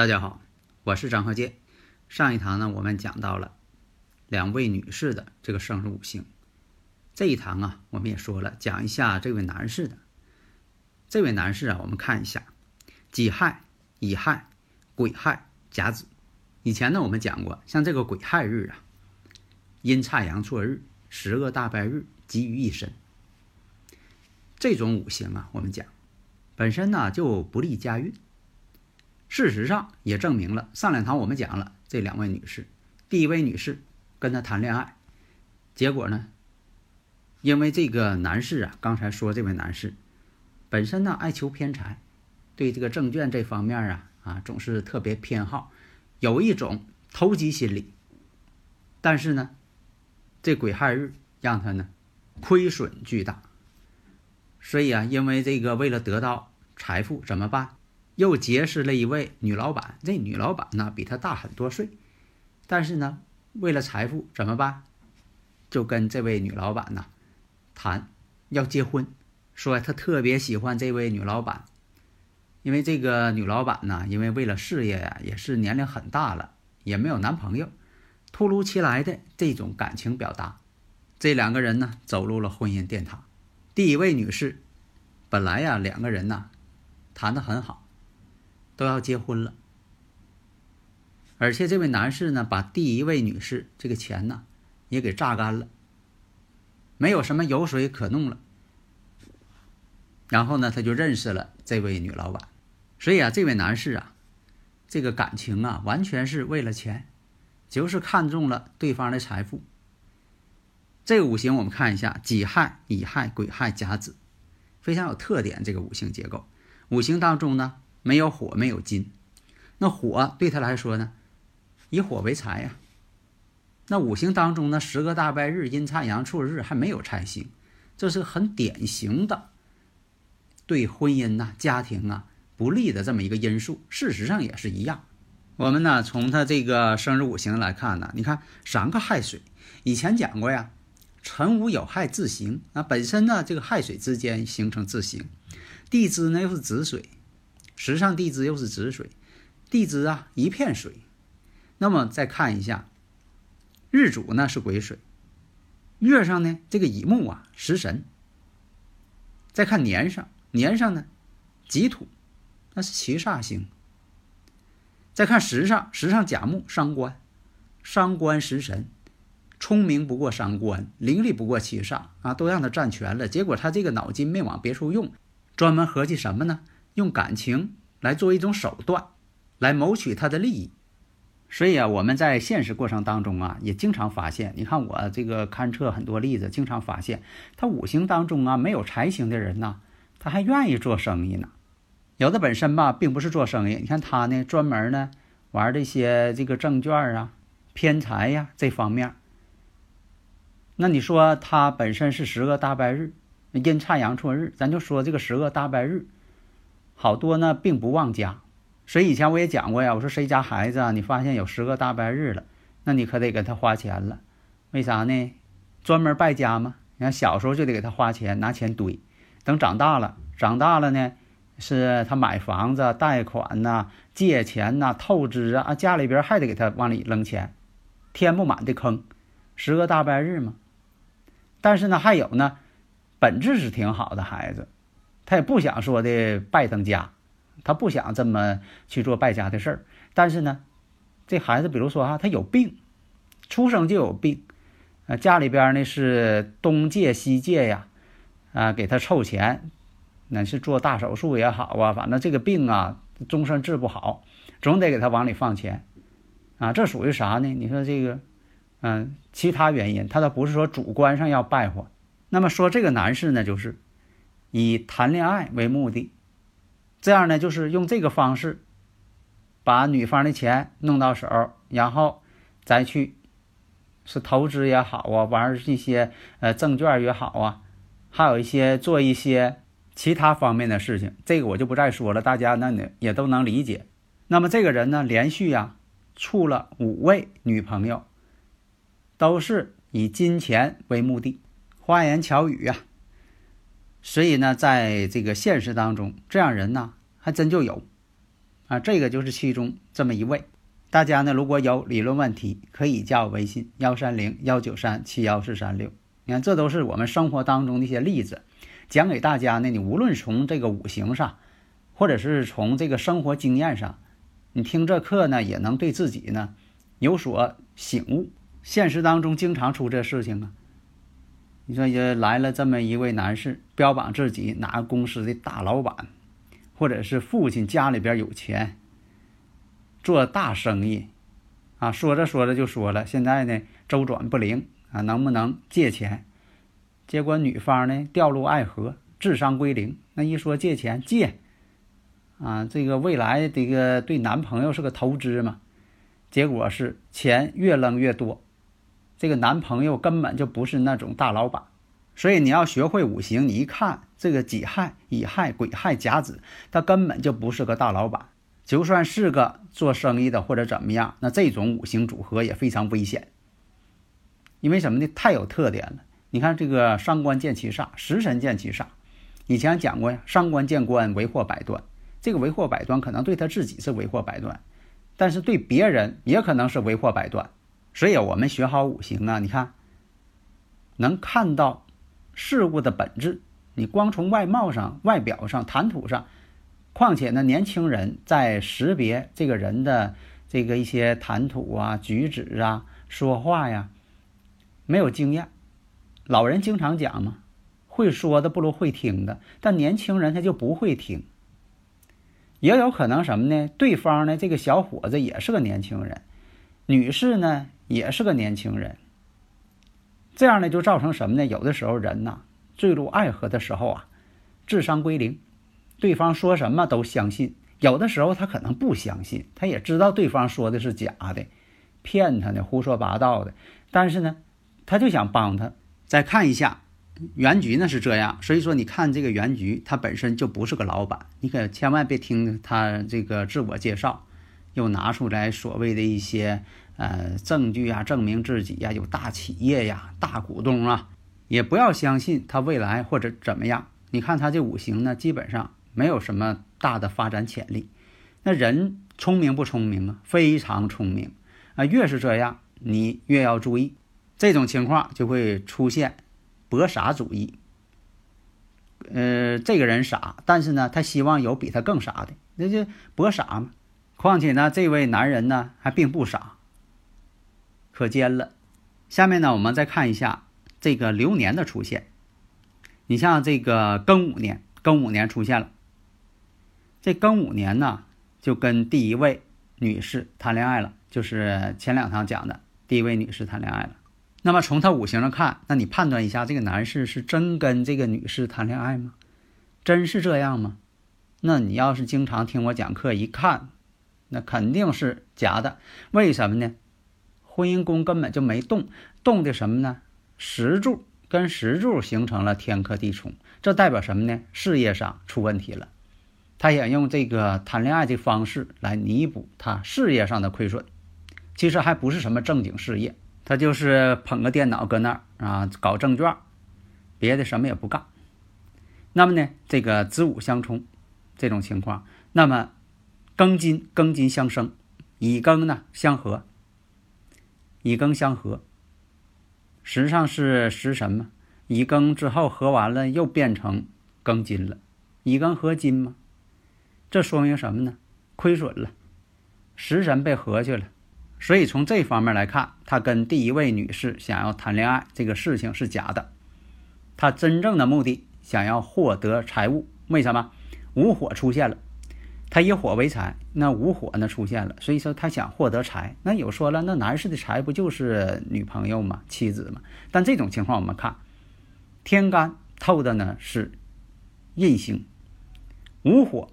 大家好，我是张鹤剑。上一堂呢，我们讲到了两位女士的这个生日五行。这一堂啊，我们也说了，讲一下这位男士的。这位男士啊，我们看一下己亥、乙亥、癸亥、甲子。以前呢，我们讲过，像这个癸亥日啊，阴差阳错日，十恶大败日集于一身。这种五行啊，我们讲本身呢就不利家运。事实上也证明了，上两堂我们讲了这两位女士，第一位女士跟他谈恋爱，结果呢，因为这个男士啊，刚才说这位男士本身呢爱求偏财，对这个证券这方面啊啊总是特别偏好，有一种投机心理。但是呢，这癸亥日让他呢亏损巨大，所以啊，因为这个为了得到财富怎么办？又结识了一位女老板，这女老板呢比他大很多岁，但是呢，为了财富怎么办？就跟这位女老板呢谈要结婚，说他特别喜欢这位女老板，因为这个女老板呢，因为为了事业呀，也是年龄很大了，也没有男朋友，突如其来的这种感情表达，这两个人呢走入了婚姻殿堂。第一位女士，本来呀两个人呢谈得很好。都要结婚了，而且这位男士呢，把第一位女士这个钱呢也给榨干了，没有什么油水可弄了。然后呢，他就认识了这位女老板，所以啊，这位男士啊，这个感情啊，完全是为了钱，就是看中了对方的财富。这五行我们看一下：己亥、乙亥、癸亥、甲子，非常有特点。这个五行结构，五行当中呢。没有火，没有金，那火对他来说呢，以火为财呀。那五行当中呢，十个大败日、阴差阳错日还没有财星，这是很典型的对婚姻呐、家庭啊不利的这么一个因素。事实上也是一样。我们呢从他这个生日五行来看呢，你看三个亥水，以前讲过呀，辰午有亥自刑啊，本身呢这个亥水之间形成自刑，地支呢又是子水。时上地支又是子水，地支啊一片水。那么再看一下，日主呢是癸水，月上呢这个乙木啊食神。再看年上，年上呢己土，那是七煞星。再看时上，时上甲木伤官，伤官食神，聪明不过伤官，伶俐不过七煞啊，都让他占全了。结果他这个脑筋没往别处用，专门合计什么呢？用感情来做一种手段，来谋取他的利益。所以啊，我们在现实过程当中啊，也经常发现，你看我这个勘测很多例子，经常发现他五行当中啊没有财星的人呢，他还愿意做生意呢。有的本身吧，并不是做生意，你看他呢，专门呢玩这些这个证券啊、偏财呀这方面。那你说他本身是十个大败日，阴差阳错日，咱就说这个十个大败日。好多呢，并不忘家，所以以前我也讲过呀。我说谁家孩子啊，你发现有十个大败日了，那你可得给他花钱了。为啥呢？专门败家吗？你看小时候就得给他花钱，拿钱堆。等长大了，长大了呢，是他买房子、贷款呐、借钱呐、透支啊，家里边还得给他往里扔钱，填不满的坑，十个大败日嘛。但是呢，还有呢，本质是挺好的孩子。他也不想说的败登家，他不想这么去做败家的事儿。但是呢，这孩子比如说哈，他有病，出生就有病，啊，家里边呢是东借西借呀，啊，给他凑钱，那是做大手术也好啊，反正这个病啊，终身治不好，总得给他往里放钱，啊，这属于啥呢？你说这个嗯，其他原因，他倒不是说主观上要败坏。那么说这个男士呢，就是以谈恋爱为目的，这样呢，就是用这个方式把女方的钱弄到手，然后再去是投资也好啊，玩一些呃证券也好啊，还有一些做一些其他方面的事情，这个我就不再说了，大家那也都能理解。那么这个人呢，连续呀处了五位女朋友。都是以金钱为目的，花言巧语啊。所以呢，在这个现实当中，这样人呢还真就有啊。这个就是其中这么一位。大家呢如果有理论问题，可以加我微信幺三零幺九三七幺四三六。你看，这都是我们生活当中的一些例子，讲给大家呢。你无论从这个五行上，或者是从这个生活经验上，你听这课呢，也能对自己呢有所醒悟。现实当中经常出这事情啊！你说也来了这么一位男士，标榜自己哪个公司的大老板，或者是父亲家里边有钱，做大生意，啊，说着说着就说了，现在呢周转不灵啊，能不能借钱？结果女方呢掉入爱河，智商归零。那一说借钱借，啊，这个未来这个对男朋友是个投资嘛？结果是钱越扔越多。这个男朋友根本就不是那种大老板，所以你要学会五行。你一看这个己亥、乙亥、癸亥、甲子，他根本就不是个大老板。就算是个做生意的或者怎么样，那这种五行组合也非常危险。因为什么呢？太有特点了。你看这个伤官见其煞，食神见其煞。以前讲过呀，伤官见官为祸百端。这个为祸百端可能对他自己是为祸百端，但是对别人也可能是为祸百端。所以，我们学好五行啊，你看，能看到事物的本质。你光从外貌上、外表上、谈吐上，况且呢，年轻人在识别这个人的这个一些谈吐啊、举止啊、说话呀，没有经验。老人经常讲嘛，会说的不如会听的。但年轻人他就不会听，也有可能什么呢？对方呢，这个小伙子也是个年轻人，女士呢？也是个年轻人，这样呢就造成什么呢？有的时候人呐坠入爱河的时候啊，智商归零，对方说什么都相信。有的时候他可能不相信，他也知道对方说的是假的，骗他的，胡说八道的。但是呢，他就想帮他。再看一下原局呢是这样，所以说你看这个原局，他本身就不是个老板，你可千万别听他这个自我介绍，又拿出来所谓的一些。呃，证据啊，证明自己呀有大企业呀，大股东啊，也不要相信他未来或者怎么样。你看他这五行呢，基本上没有什么大的发展潜力。那人聪明不聪明啊？非常聪明啊！越是这样，你越要注意，这种情况就会出现博傻主义。呃，这个人傻，但是呢，他希望有比他更傻的，那就博傻嘛。况且呢，这位男人呢还并不傻。可见了，下面呢，我们再看一下这个流年的出现。你像这个庚午年，庚午年出现了。这庚午年呢，就跟第一位女士谈恋爱了，就是前两堂讲的第一位女士谈恋爱了。那么从他五行上看，那你判断一下，这个男士是真跟这个女士谈恋爱吗？真是这样吗？那你要是经常听我讲课，一看，那肯定是假的。为什么呢？婚姻宫根本就没动，动的什么呢？石柱跟石柱形成了天克地冲，这代表什么呢？事业上出问题了。他想用这个谈恋爱的方式来弥补他事业上的亏损，其实还不是什么正经事业，他就是捧个电脑搁那儿啊搞证券，别的什么也不干。那么呢，这个子午相冲这种情况，那么庚金庚金相生，乙庚呢相合。乙庚相合，实上是食神嘛？乙庚之后合完了，又变成庚金了。乙庚合金嘛，这说明什么呢？亏损了，食神被合去了。所以从这方面来看，他跟第一位女士想要谈恋爱这个事情是假的。他真正的目的想要获得财物，为什么？午火出现了，他以火为财，那无火呢出现了，所以说他想获得财。那有说了，那男士的财不就是女朋友吗？妻子吗？但这种情况我们看，天干透的呢是印星，午火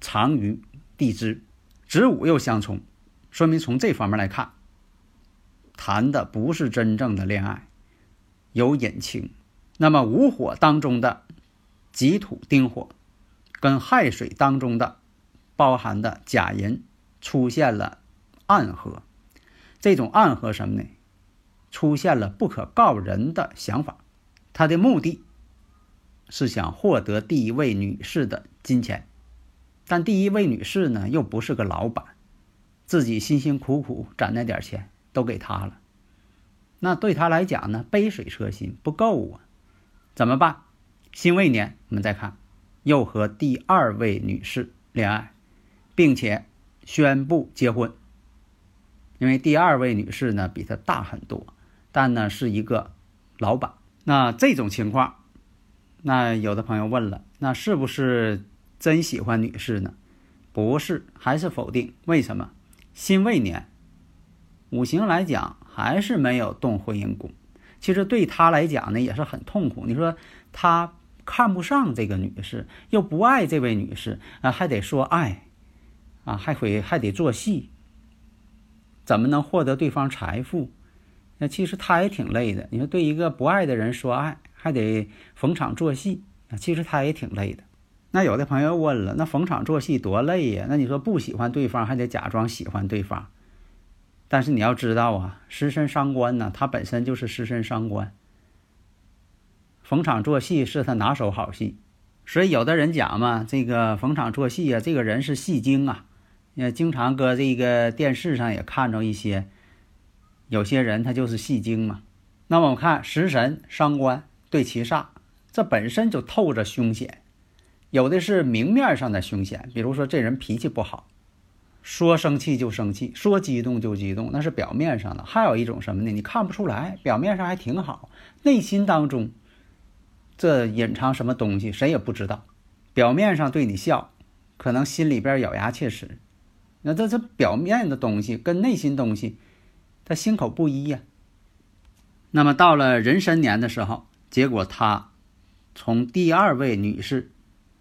藏于地支，子午又相冲，说明从这方面来看，谈的不是真正的恋爱，有隐情。那么午火当中的己土丁火，跟亥水当中的。包含的假人出现了暗合，这种暗合什么呢？出现了不可告人的想法，他的目的是想获得第一位女士的金钱，但第一位女士呢又不是个老板，自己辛辛苦苦攒那点钱都给他了，那对他来讲呢杯水车薪不够啊，怎么办？辛未年我们再看，又和第二位女士恋爱。并且宣布结婚，因为第二位女士呢比他大很多，但呢是一个老板。那这种情况，那有的朋友问了，那是不是真喜欢女士呢？不是，还是否定？为什么？辛未年，五行来讲还是没有动婚姻宫，其实对他来讲呢也是很痛苦。你说他看不上这个女士，又不爱这位女士啊，还得说爱。啊，还会还得做戏，怎么能获得对方财富？那其实他也挺累的。你说对一个不爱的人说爱，还得逢场作戏啊，其实他也挺累的。那有的朋友问了，那逢场作戏多累呀？那你说不喜欢对方，还得假装喜欢对方。但是你要知道啊，食神伤官呢，他本身就是食神伤官，逢场作戏是他拿手好戏。所以有的人讲嘛，这个逢场作戏啊，这个人是戏精啊。也经常搁这个电视上也看着一些，有些人他就是戏精嘛。那么我们看食神伤官对七煞，这本身就透着凶险，有的是明面上的凶险，比如说这人脾气不好，说生气就生气，说激动就激动，那是表面上的。还有一种什么呢？你看不出来，表面上还挺好，内心当中这隐藏什么东西，谁也不知道。表面上对你笑，可能心里边咬牙切齿。那这这表面的东西跟内心东西，他心口不一呀。那么到了壬申年的时候，结果他从第二位女士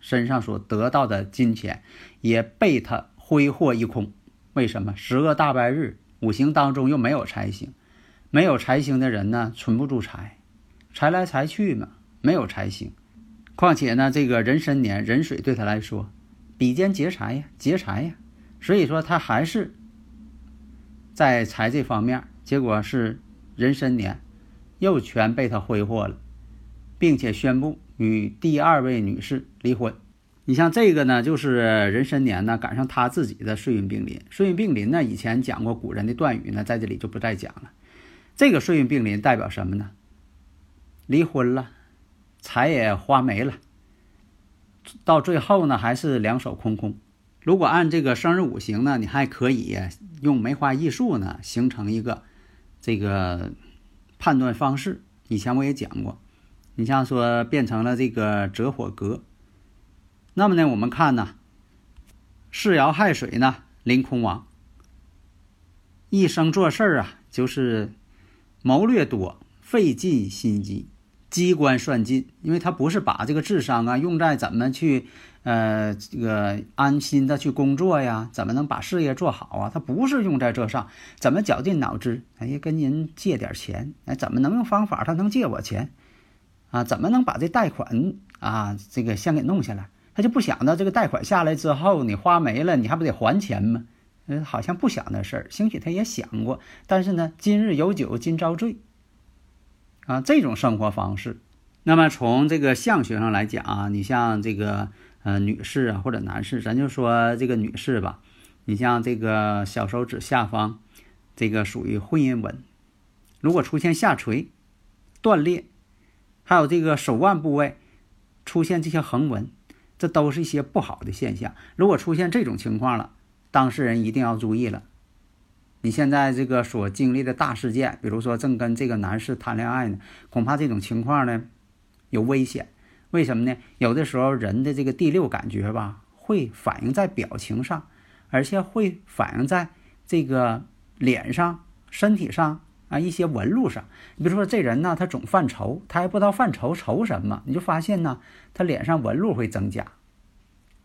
身上所得到的金钱也被他挥霍一空。为什么？十恶大白日，五行当中又没有财星，没有财星的人呢，存不住财，财来财去嘛，没有财星。况且呢，这个壬申年壬水对他来说，比肩劫财呀，劫财呀。所以说他还是在财这方面，结果是壬申年又全被他挥霍了，并且宣布与第二位女士离婚。你像这个呢，就是壬申年呢赶上他自己的岁运并临。岁运并临呢，以前讲过古人的断语呢，在这里就不再讲了。这个岁运并临代表什么呢？离婚了，财也花没了，到最后呢还是两手空空。如果按这个生日五行呢，你还可以用梅花易数呢形成一个这个判断方式。以前我也讲过，你像说变成了这个折火格，那么呢，我们看呢，世爻亥水呢临空亡，一生做事儿啊就是谋略多，费尽心机。机关算尽，因为他不是把这个智商啊用在怎么去，呃，这个安心的去工作呀，怎么能把事业做好啊？他不是用在这上，怎么绞尽脑汁？哎，跟人借点钱，哎，怎么能用方法他能借我钱？啊，怎么能把这贷款啊这个先给弄下来？他就不想到这个贷款下来之后你花没了，你还不得还钱吗？嗯，好像不想那事儿。兴许他也想过，但是呢，今日有酒今朝醉。啊，这种生活方式，那么从这个相学上来讲啊，你像这个呃女士啊或者男士，咱就说这个女士吧，你像这个小手指下方，这个属于婚姻纹，如果出现下垂、断裂，还有这个手腕部位出现这些横纹，这都是一些不好的现象。如果出现这种情况了，当事人一定要注意了。你现在这个所经历的大事件，比如说正跟这个男士谈恋爱呢，恐怕这种情况呢有危险。为什么呢？有的时候人的这个第六感觉吧，会反映在表情上，而且会反映在这个脸上、身体上啊一些纹路上。你比如说这人呢，他总犯愁，他还不知道犯愁愁什么，你就发现呢，他脸上纹路会增加。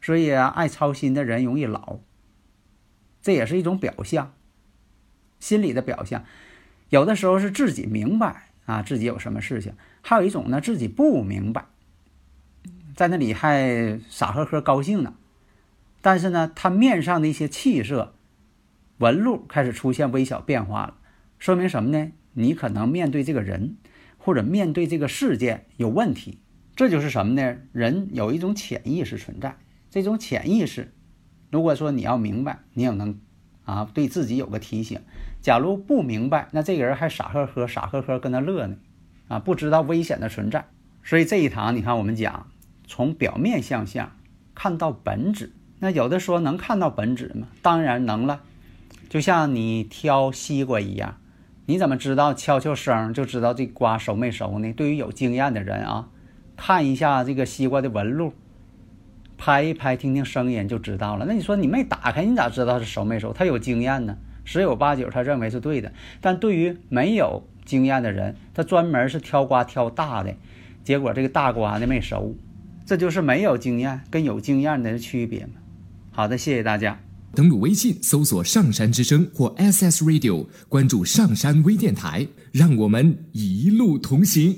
所以啊，爱操心的人容易老，这也是一种表象，心理的表象。有的时候是自己明白啊，自己有什么事情；还有一种呢，自己不明白，在那里还傻呵呵高兴呢。但是呢，他面上的一些气色、纹路开始出现微小变化了，说明什么呢？你可能面对这个人或者面对这个事件有问题。这就是什么呢？人有一种潜意识存在，这种潜意识，如果说你要明白，你也能啊对自己有个提醒。假如不明白，那这个人还傻呵呵、傻呵呵跟他乐呢，啊，不知道危险的存在。所以这一堂，你看我们讲从表面相象看到本质。那有的说能看到本质吗？当然能了。就像你挑西瓜一样，你怎么知道敲敲声就知道这瓜熟没熟呢？对于有经验的人啊，看一下这个西瓜的纹路，拍一拍，听听声音就知道了。那你说你没打开，你咋知道是熟没熟？他有经验呢。十有八九，他认为是对的。但对于没有经验的人，他专门是挑瓜挑大的，结果这个大瓜呢没熟，这就是没有经验跟有经验的区别嘛。好的，谢谢大家。登录微信搜索“上山之声”或 SS Radio，关注上山微电台，让我们一路同行。